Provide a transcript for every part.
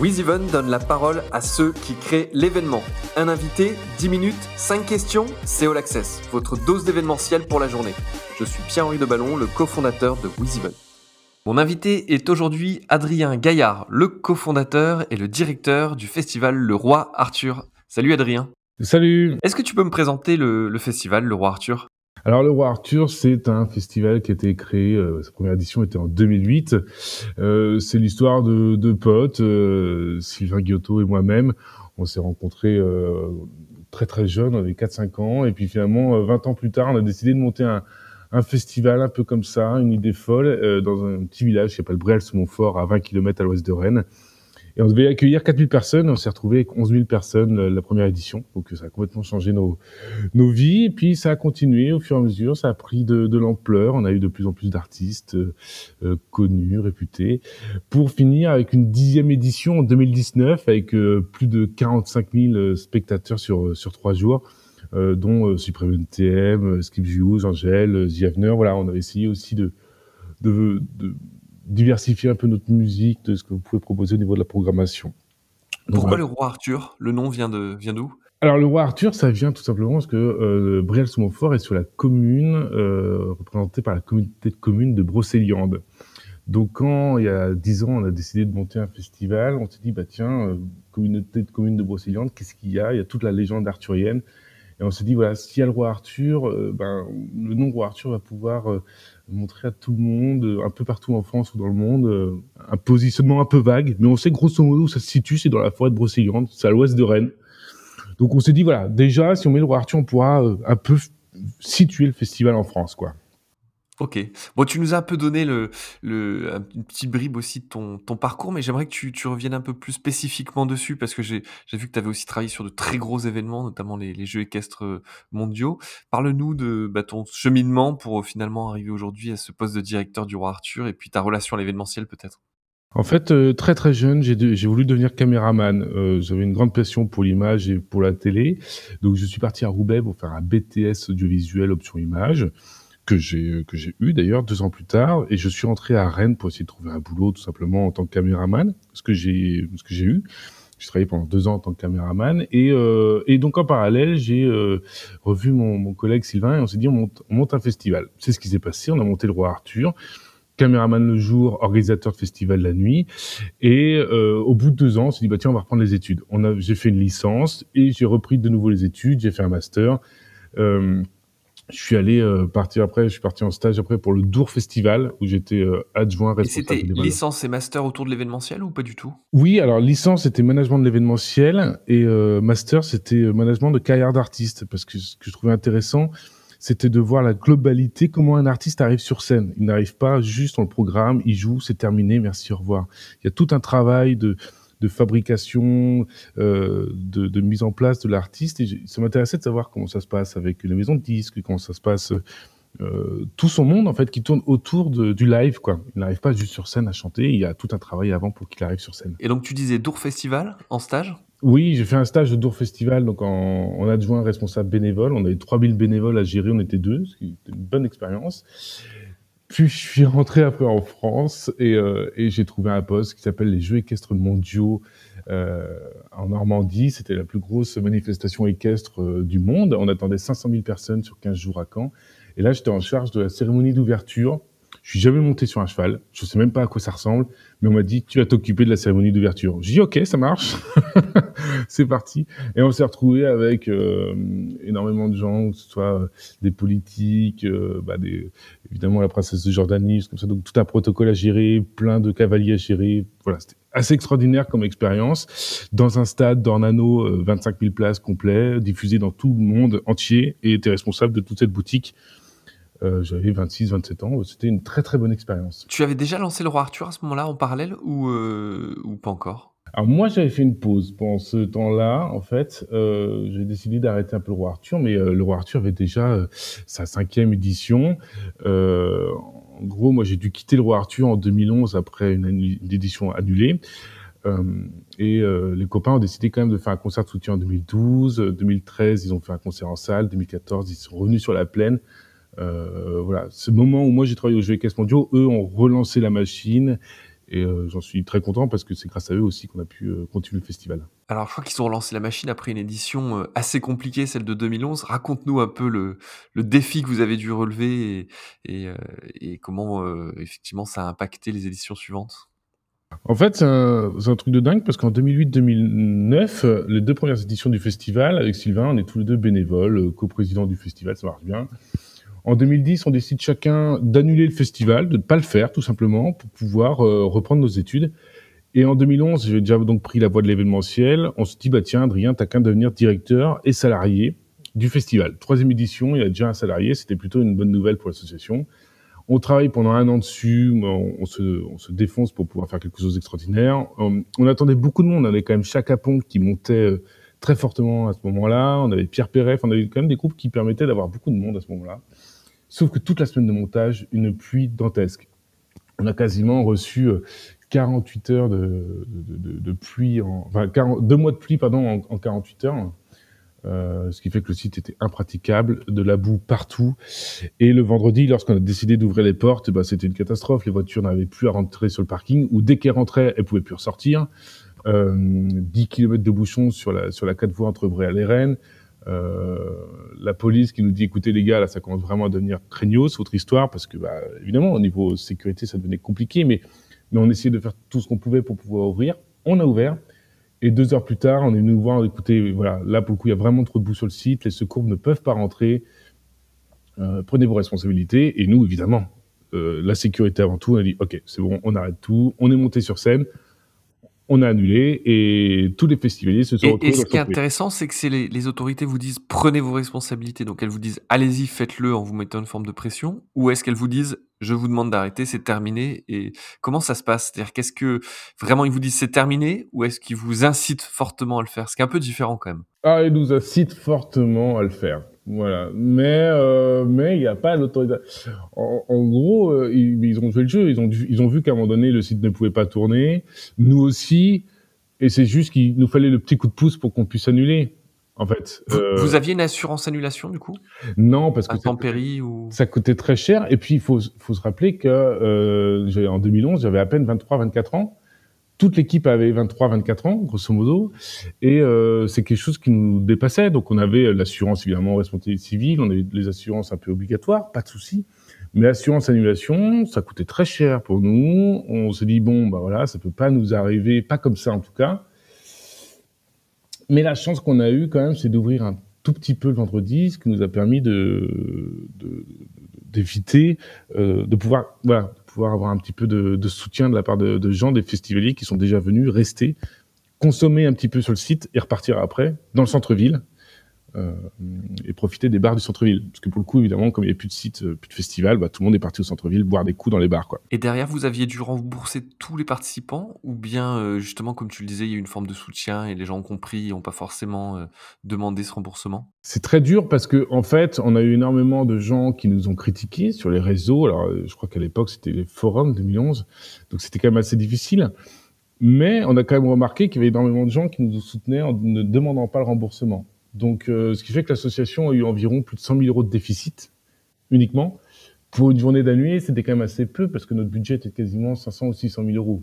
WizEven donne la parole à ceux qui créent l'événement. Un invité, 10 minutes, 5 questions, c'est All Access, votre dose d'événementiel pour la journée. Je suis Pierre-Henri de Ballon, le cofondateur de WizEven. Mon invité est aujourd'hui Adrien Gaillard, le cofondateur et le directeur du festival Le Roi Arthur. Salut Adrien. Salut. Est-ce que tu peux me présenter le, festival Le Roi Arthur? Alors le Roi Arthur, c'est un festival qui a été créé, euh, sa première édition était en 2008. Euh, c'est l'histoire de deux potes, euh, Sylvain Giotto et moi-même. On s'est rencontrés très très jeunes, on avait 4-5 ans, et puis finalement, 20 ans plus tard, on a décidé de monter un, un festival un peu comme ça, une idée folle, dans un petit village qui s'appelle Brel-sous-Montfort, à 20 km à l'ouest de Rennes. Et on devait accueillir 4000 personnes. On s'est retrouvé avec 11 000 personnes euh, la première édition. Donc ça a complètement changé nos, nos vies. Et puis ça a continué au fur et à mesure. Ça a pris de, de l'ampleur. On a eu de plus en plus d'artistes euh, euh connus, réputés. Pour finir avec une dixième édition en 2019 avec euh, plus de 45 000 spectateurs sur, sur trois jours. Euh, dont Supreme NTM, Skip Hughes, Angèle, The Voilà, on a essayé aussi de, de, de diversifier un peu notre musique, de ce que vous pouvez proposer au niveau de la programmation. Pourquoi le roi Arthur? Le nom vient de vient d'où? Alors le roi Arthur, ça vient tout simplement parce que euh, Brielle-sous-Montfort est sur la commune euh, représentée par la communauté de communes de Brocéliande. Donc quand il y a dix ans, on a décidé de monter un festival, on s'est dit bah tiens, euh, communauté de communes de Brocéliande, qu'est-ce qu'il y a? Il y a toute la légende arthurienne. Et on s'est dit voilà, s'il y a le roi Arthur, euh, ben le nom roi Arthur va pouvoir euh, montrer à tout le monde, euh, un peu partout en France ou dans le monde, un positionnement un peu vague, mais on sait grosso modo où ça se situe, c'est dans la forêt de Brocéliande, c'est à l'ouest de Rennes. Donc on s'est dit, voilà, déjà, si on met le roi Arthur, on pourra un peu situer le festival en France, quoi. Ok. Bon, tu nous as un peu donné le, le, un petit bribe aussi de ton, ton parcours, mais j'aimerais que tu, tu reviennes un peu plus spécifiquement dessus, parce que j'ai vu que tu avais aussi travaillé sur de très gros événements, notamment les, Jeux équestres euh, mondiaux. Parle-nous de bah, ton cheminement pour euh, finalement arriver aujourd'hui à ce poste de directeur du Roi Arthur, et puis ta relation à l'événementiel peut-être. En fait, euh, très très jeune, j'ai voulu devenir caméraman. J'avais une grande passion pour l'image et pour la télé. Donc je suis parti à Roubaix pour faire un BTS audiovisuel option image que j'ai que j'ai eu d'ailleurs deux ans plus tard et je suis rentré à Rennes pour essayer de trouver un boulot tout simplement en tant que caméraman ce que j'ai ce que j'ai eu j'ai travaillé pendant deux ans en tant que caméraman et euh, et donc en parallèle j'ai euh, revu mon, mon collègue Sylvain et on s'est dit on monte, on monte un festival c'est ce qui s'est passé on a monté le roi Arthur caméraman le jour, organisateur de festival la nuit. Et euh, au bout de deux ans, on s'est dit bah tiens, on va reprendre les études. On a, j'ai fait une licence et j'ai repris de nouveau les études. J'ai fait un master. Euh, je suis allé euh, partir après, je suis parti en stage après pour le Dour Festival où j'étais euh, adjoint responsable. Et c'était licence et master autour de l'événementiel ou pas du tout? Oui, alors licence c'était management de l'événementiel et euh, master c'était management de carrière d'artiste parce que ce que je trouvais intéressant c'était de voir la globalité, comment un artiste arrive sur scène. Il n'arrive pas juste dans le programme, il joue, c'est terminé, merci, au revoir. Il y a tout un travail de de fabrication, euh, de, de, mise en place de l'artiste. Et ça m'intéressait de savoir comment ça se passe avec les maisons de disques, comment ça se passe, euh, tout son monde en fait qui tourne autour de, du live. Quoi. Il n'arrive pas juste sur scène à chanter, il y a tout un travail avant pour qu'il arrive sur scène. Et donc tu disais Dour Festival en stage? Oui, j'ai fait un stage de Dour Festival, donc en, en, adjoint responsable bénévole. On avait 3000 bénévoles à gérer, on était deux, ce qui était une bonne expérience. Puis je suis rentré après en France et, euh, et j'ai trouvé un poste qui s'appelle les Jeux équestres mondiaux euh, en Normandie. C'était la plus grosse manifestation équestre euh, du monde. On attendait 500 000 personnes sur 15 jours à Caen. Et là, j'étais en charge de la cérémonie d'ouverture je suis jamais monté sur un cheval. Je sais même pas à quoi ça ressemble, mais on m'a dit tu vas t'occuper de la cérémonie d'ouverture. J'ai dit ok, ça marche. c'est parti. Et on s'est retrouvé avec euh, énormément de gens, que ce soit euh, des politiques, euh, bah des, évidemment la princesse de Jordanie. Donc tout un protocole à gérer, plein de cavaliers à gérer. Voilà, c'était assez extraordinaire comme expérience. Dans un stade d'Ornano, 25 000 places complet, diffusé dans tout le monde entier, et était responsable de toute cette boutique euh, j'avais 26, 27 ans. C'était une très très bonne expérience. Tu avais déjà lancé le roi Arthur à ce moment-là en parallèle ou, euh, ou pas encore? Alors moi j'avais fait une pause pendant ce temps-là. En fait, euh, j'ai décidé d'arrêter un peu le roi Arthur, mais euh, le roi Arthur avait déjà euh, sa cinquième édition. Euh, en gros, moi j'ai dû quitter le roi Arthur en 2011 après une, une édition annulée. Euh, et euh, les copains ont décidé quand même de faire un concert de soutien en 2012. 2013, ils ont fait un concert en salle. 2014, ils sont revenus sur la plaine. Euh, voilà, ce moment où moi j'ai travaillé aux Jeux Équestres mondiaux, eux ont relancé la machine Et euh, j'en suis très content parce que c'est grâce à eux aussi qu'on a pu euh, continuer le festival. Alors, je crois qu'ils ont relancé la machine après une édition assez compliquée, celle de 2011. Raconte-nous un peu le, le, défi que vous avez dû relever et, et, et comment effectivement ça a impacté les éditions suivantes. En fait, c'est un, un, truc de dingue parce qu'en 2008-2009, les deux premières éditions du festival, avec Sylvain, on est tous les deux bénévoles, coprésidents du festival, ça marche bien. En 2010, on décide chacun d'annuler le festival, de ne pas le faire tout simplement pour pouvoir euh, reprendre nos études. Et en 2011, j'ai déjà donc pris la voie de l'événementiel. On se dit bah tiens, Adrien, t'as qu'à devenir directeur et salarié du festival. Troisième édition, il y a déjà un salarié. C'était plutôt une bonne nouvelle pour l'association. On travaille pendant un an dessus, on, se, on se, défonce pour pouvoir faire quelque chose d'extraordinaire. On, on, attendait beaucoup de monde, on avait quand même Chaka Ponk qui montait euh, très fortement à ce moment-là, on avait Pierre Perret, on avait quand même des groupes qui permettaient d'avoir beaucoup de monde à ce moment-là. Sauf que toute la semaine de montage, une pluie dantesque. On a quasiment reçu 48 euh, heures de, pluie, en, enfin 40, deux mois de pluie pardon en, en 48 heures. Euh, ce qui fait que le site était impraticable, de la boue partout. Et le vendredi, lorsqu'on a décidé d'ouvrir les portes, bah, c'était une catastrophe. Les voitures n'avaient plus à rentrer sur le parking, ou dès qu'elles rentraient, elles pouvaient plus ressortir. Euh, 10 km de bouchons sur la sur la 4 voies entre Bréal et Rennes. Euh, la police qui nous dit écoutez les gars là ça commence vraiment à devenir craignos votre histoire parce que bah, évidemment au niveau sécurité ça devenait compliqué mais mais on essayait de faire tout ce qu'on pouvait pour pouvoir ouvrir. On a ouvert. Et deux heures plus tard, on est venu nous voir, écoutez, voilà, là pour le coup, il y a vraiment trop de boue sur le site, les secours ne peuvent pas rentrer, euh, prenez vos responsabilités. Et nous, évidemment, euh, la sécurité avant tout, on a dit, ok, c'est bon, on arrête tout, on est monté sur scène, on a annulé et tous les festivaliers se sont et, et ce qui est intéressant, c'est que les, les, autorités vous disent prenez vos responsabilités. Donc elles vous disent allez-y, faites-le en vous mettant une forme de pression. Ou est-ce qu'elles vous disent je vous demande d'arrêter, c'est terminé. Et comment ça se passe? C'est-à-dire qu'est-ce que vraiment ils vous disent c'est terminé? Ou est-ce qu'ils vous incitent fortement à le faire? Ce qui est un peu différent quand même. Ah, ils nous incitent fortement à le faire. Voilà. Mais euh, mais il n'y a pas l'autorisation. En, en, gros, euh, ils, ils, ont joué le jeu. Ils ont ils ont vu qu'à un moment donné le site ne pouvait pas tourner. Nous aussi. Et c'est juste qu'il nous fallait le petit coup de pouce pour qu'on puisse annuler. En fait, vous, euh... vous, aviez une assurance annulation du coup? Non, parce que ça coûtait, ou... ça coûtait très cher. Et puis il faut, faut se rappeler que euh, en 2011, j'avais à peine 23-24 ans toute l'équipe avait 23, 24 ans, grosso modo, et euh, c'est quelque chose qui nous dépassait. Donc on avait l'assurance évidemment responsabilité civile, on avait les assurances un peu obligatoires, pas de souci. Mais l'assurance annulation, ça coûtait très cher pour nous. On s'est dit bon, bah voilà, ça peut pas nous arriver, pas comme ça en tout cas. Mais la chance qu'on a eue quand même, c'est d'ouvrir un tout petit peu le vendredi, ce qui nous a permis de d'éviter de, euh, de pouvoir voilà pouvoir avoir un petit peu de, soutien de la part de, de, gens, des festivaliers qui sont déjà venus rester, consommer un petit peu sur le site et repartir après dans le centre-ville. Euh, et profiter des bars du centre-ville. Parce que pour le coup, évidemment, comme il n'y a plus de site, euh, plus de festival, bah, tout le monde est parti au centre-ville boire des coups dans les bars. Quoi. Et derrière, vous aviez dû rembourser tous les participants Ou bien, euh, justement, comme tu le disais, il y a eu une forme de soutien et les gens ont compris et n'ont pas forcément demandé ce remboursement? C'est très dur parce que en fait, on a eu énormément de gens qui nous ont critiqués sur les réseaux. Alors, je crois qu'à l'époque, c'était les forums 2011. Donc, c'était quand même assez difficile. Mais on a quand même remarqué qu'il y avait énormément de gens qui nous soutenaient en ne demandant pas le remboursement. Donc, euh, ce qui fait que l'association a eu environ plus de 100 000 euros de déficit uniquement. Pour une journée d'année, c'était quand même assez peu parce que notre budget était quasiment 500 ou 600 000 euros.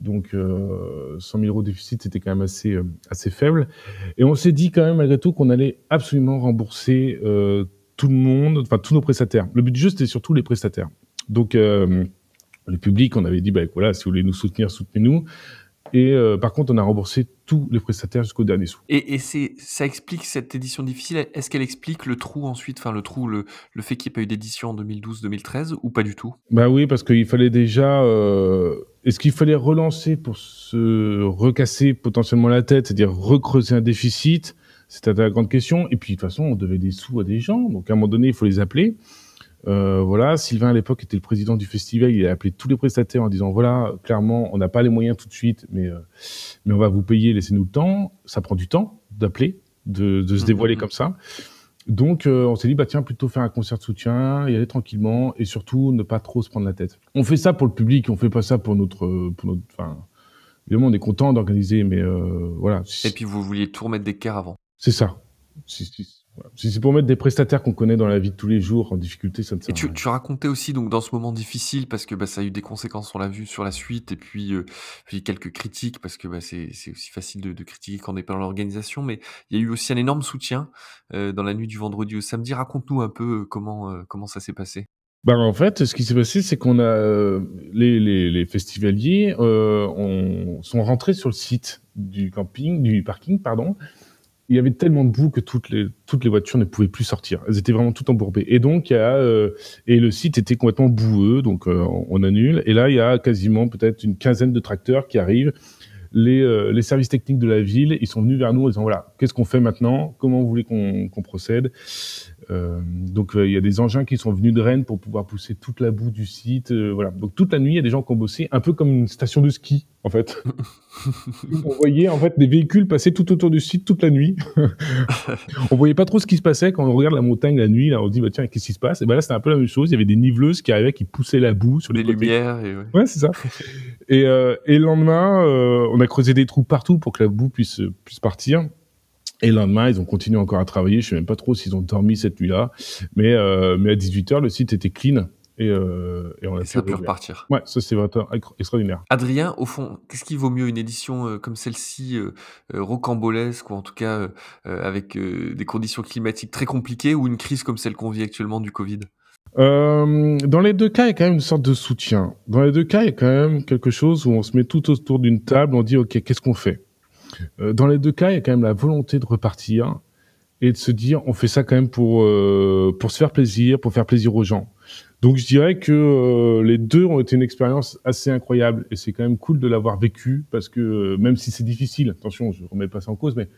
Donc, euh, 100 000 euros de déficit, c'était quand même assez euh, assez faible. Et on s'est dit quand même malgré tout qu'on allait absolument rembourser euh, tout le monde, enfin tous nos prestataires. Le but du jeu, c'était surtout les prestataires. Donc, euh, le public, on avait dit, bah voilà, si vous voulez nous soutenir, soutenez-nous. Et euh, par contre, on a remboursé tous les prestataires jusqu'au dernier sou. Et, ça explique cette édition difficile. Est-ce qu'elle explique le trou ensuite, enfin le trou, le, le fait qu'il n'y ait pas eu d'édition en 2012-2013 ou pas du tout? Bah oui, parce qu'il fallait déjà. Euh, est-ce qu'il fallait relancer pour se recasser potentiellement la tête, c'est-à-dire recreuser un déficit? C'était la grande question. Et puis de toute façon, on devait des sous à des gens, donc à un moment donné, il faut les appeler. Euh, voilà, Sylvain à l'époque était le président du festival. Il a appelé tous les prestataires en disant voilà, clairement, on n'a pas les moyens tout de suite, mais euh, mais on va vous payer. Laissez-nous le temps. Ça prend du temps d'appeler, de, de se dévoiler mmh. comme ça. Donc euh, on s'est dit bah tiens plutôt faire un concert de soutien, y aller tranquillement et surtout ne pas trop se prendre la tête. On fait ça pour le public, on fait pas ça pour notre pour notre. Enfin, évidemment on est content d'organiser, mais euh, voilà. Et puis vous vouliez tout remettre d'équerre avant. C'est ça. Si. Si c'est pour mettre des prestataires qu'on connaît dans la vie de tous les jours en difficulté, ça ne sert Et tu, tu racontais aussi donc dans ce moment difficile parce que bah, ça a eu des conséquences, on l'a vu sur la suite, et puis, euh, puis quelques critiques parce que bah, c'est aussi facile de, de critiquer quand on n'est pas dans l'organisation, mais il y a eu aussi un énorme soutien euh, dans la nuit du vendredi au samedi. Raconte-nous un peu euh, comment, euh, comment ça s'est passé. Bah, en fait, ce qui s'est passé, c'est qu'on a euh, les, les, les festivaliers euh, on, sont rentrés sur le site du camping, du parking, pardon, il y avait tellement de boue que toutes les, toutes les voitures ne pouvaient plus sortir. Elles étaient vraiment toutes embourbées. Et donc, euh, et le site était complètement boueux, donc euh, on annule. Et là, il y a quasiment peut-être une quinzaine de tracteurs qui arrivent. Les, euh, les services techniques de la ville, ils sont venus vers nous en disant voilà, qu'est-ce qu'on fait maintenant? Comment vous voulez qu'on procède? Euh, donc euh, il y a des engins qui sont venus de Rennes pour pouvoir pousser toute la boue du site. euh, voilà. Donc toute la nuit, il y a des gens qui ont bossé, un peu comme une station de ski en fait. on voyait en fait des véhicules passer tout autour du site toute la nuit. on voyait pas trop ce qui se passait quand on regarde la montagne la nuit. Là, on se dit bah tiens qu'est-ce qui se passe? Et ben là c'était un peu la même chose. Il y avait des niveleuses qui arrivaient, qui poussaient la boue sur Les les, lumières et ouais. Ouais, c'est ça. et, et le lendemain, on a creusé des trous partout pour que la boue puisse, puisse partir. Et le lendemain, ils ont continué encore à travailler. Je sais même pas trop s'ils ont dormi cette nuit-là. Mais, euh, mais à 18h, le site était clean. Et, euh, et on a Et pu ça a pu repartir. Ouais, ça c'est vraiment ex- extraordinaire. Adrien, au fond, qu'est-ce qui vaut mieux une édition euh, comme celle-ci, euh, euh, rocambolesque, ou en tout cas avec des conditions climatiques très compliquées, ou une crise comme celle qu'on vit actuellement du Covid? Euh, dans les deux cas, il y a quand même une sorte de soutien. Dans les deux cas, il y a quand même quelque chose où on se met tout autour d'une table, on dit OK, qu'est-ce qu'on fait? Dans les deux cas, il y a quand même la volonté de repartir et de se dire on fait ça quand même pour euh, pour se faire plaisir, pour faire plaisir aux gens. Donc je dirais que euh, les deux ont été une expérience assez incroyable et c'est quand même cool de l'avoir vécu parce que euh, même si c'est difficile, attention, je remets pas ça en cause, mais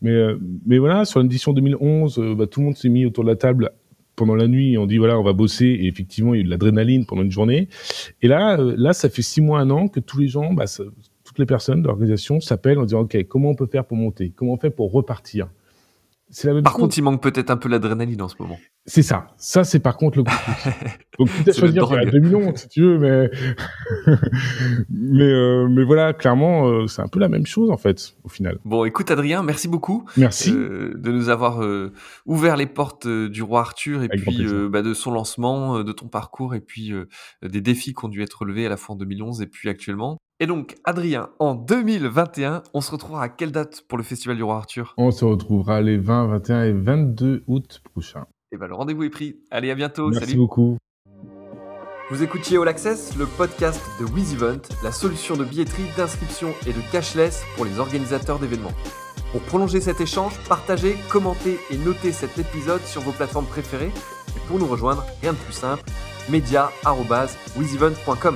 mais euh, voilà, sur l'édition 2011, euh, bah, tout le monde s'est mis autour de la table pendant la nuit, on dit voilà, on va bosser, et effectivement, il y a eu de l'adrénaline pendant une journée. Et là, euh, là, ça fait six mois, un an que tous les gens, bah, ça- toutes les personnes de l'organisation s'appellent en disant ok, comment on peut faire pour monter, comment on fait pour repartir? C'est la même Par chose. contre, il manque peut-être un peu l'adrénaline en ce moment. C'est ça. Ça, c'est par contre le coup. Donc, quitte à choisir, à drogue. 2011, si tu veux, mais, mais, euh, mais voilà, clairement, euh, c'est un peu la même chose, en fait, au final. Bon, écoute Adrien, merci beaucoup Merci. euh, de nous avoir ouvert les portes du roi Arthur et Avec puis bah, de son lancement, de ton parcours et puis des défis qui ont dû être relevés à la fois en 2011 et puis actuellement. Et donc, Adrien, en 2021, on se retrouvera à quelle date pour le Festival du roi Arthur? On se retrouvera les 20, 21 et 22 août prochains. Et ben le rendez-vous est pris. Allez, à bientôt. Merci Salut. beaucoup. Vous écoutiez All Access, le podcast de WizEvent, la solution de billetterie, d'inscription et de cashless pour les organisateurs d'événements. Pour prolonger cet échange, partagez, commentez et notez cet épisode sur vos plateformes préférées. Et pour nous rejoindre, rien de plus simple, media.wizevent.com.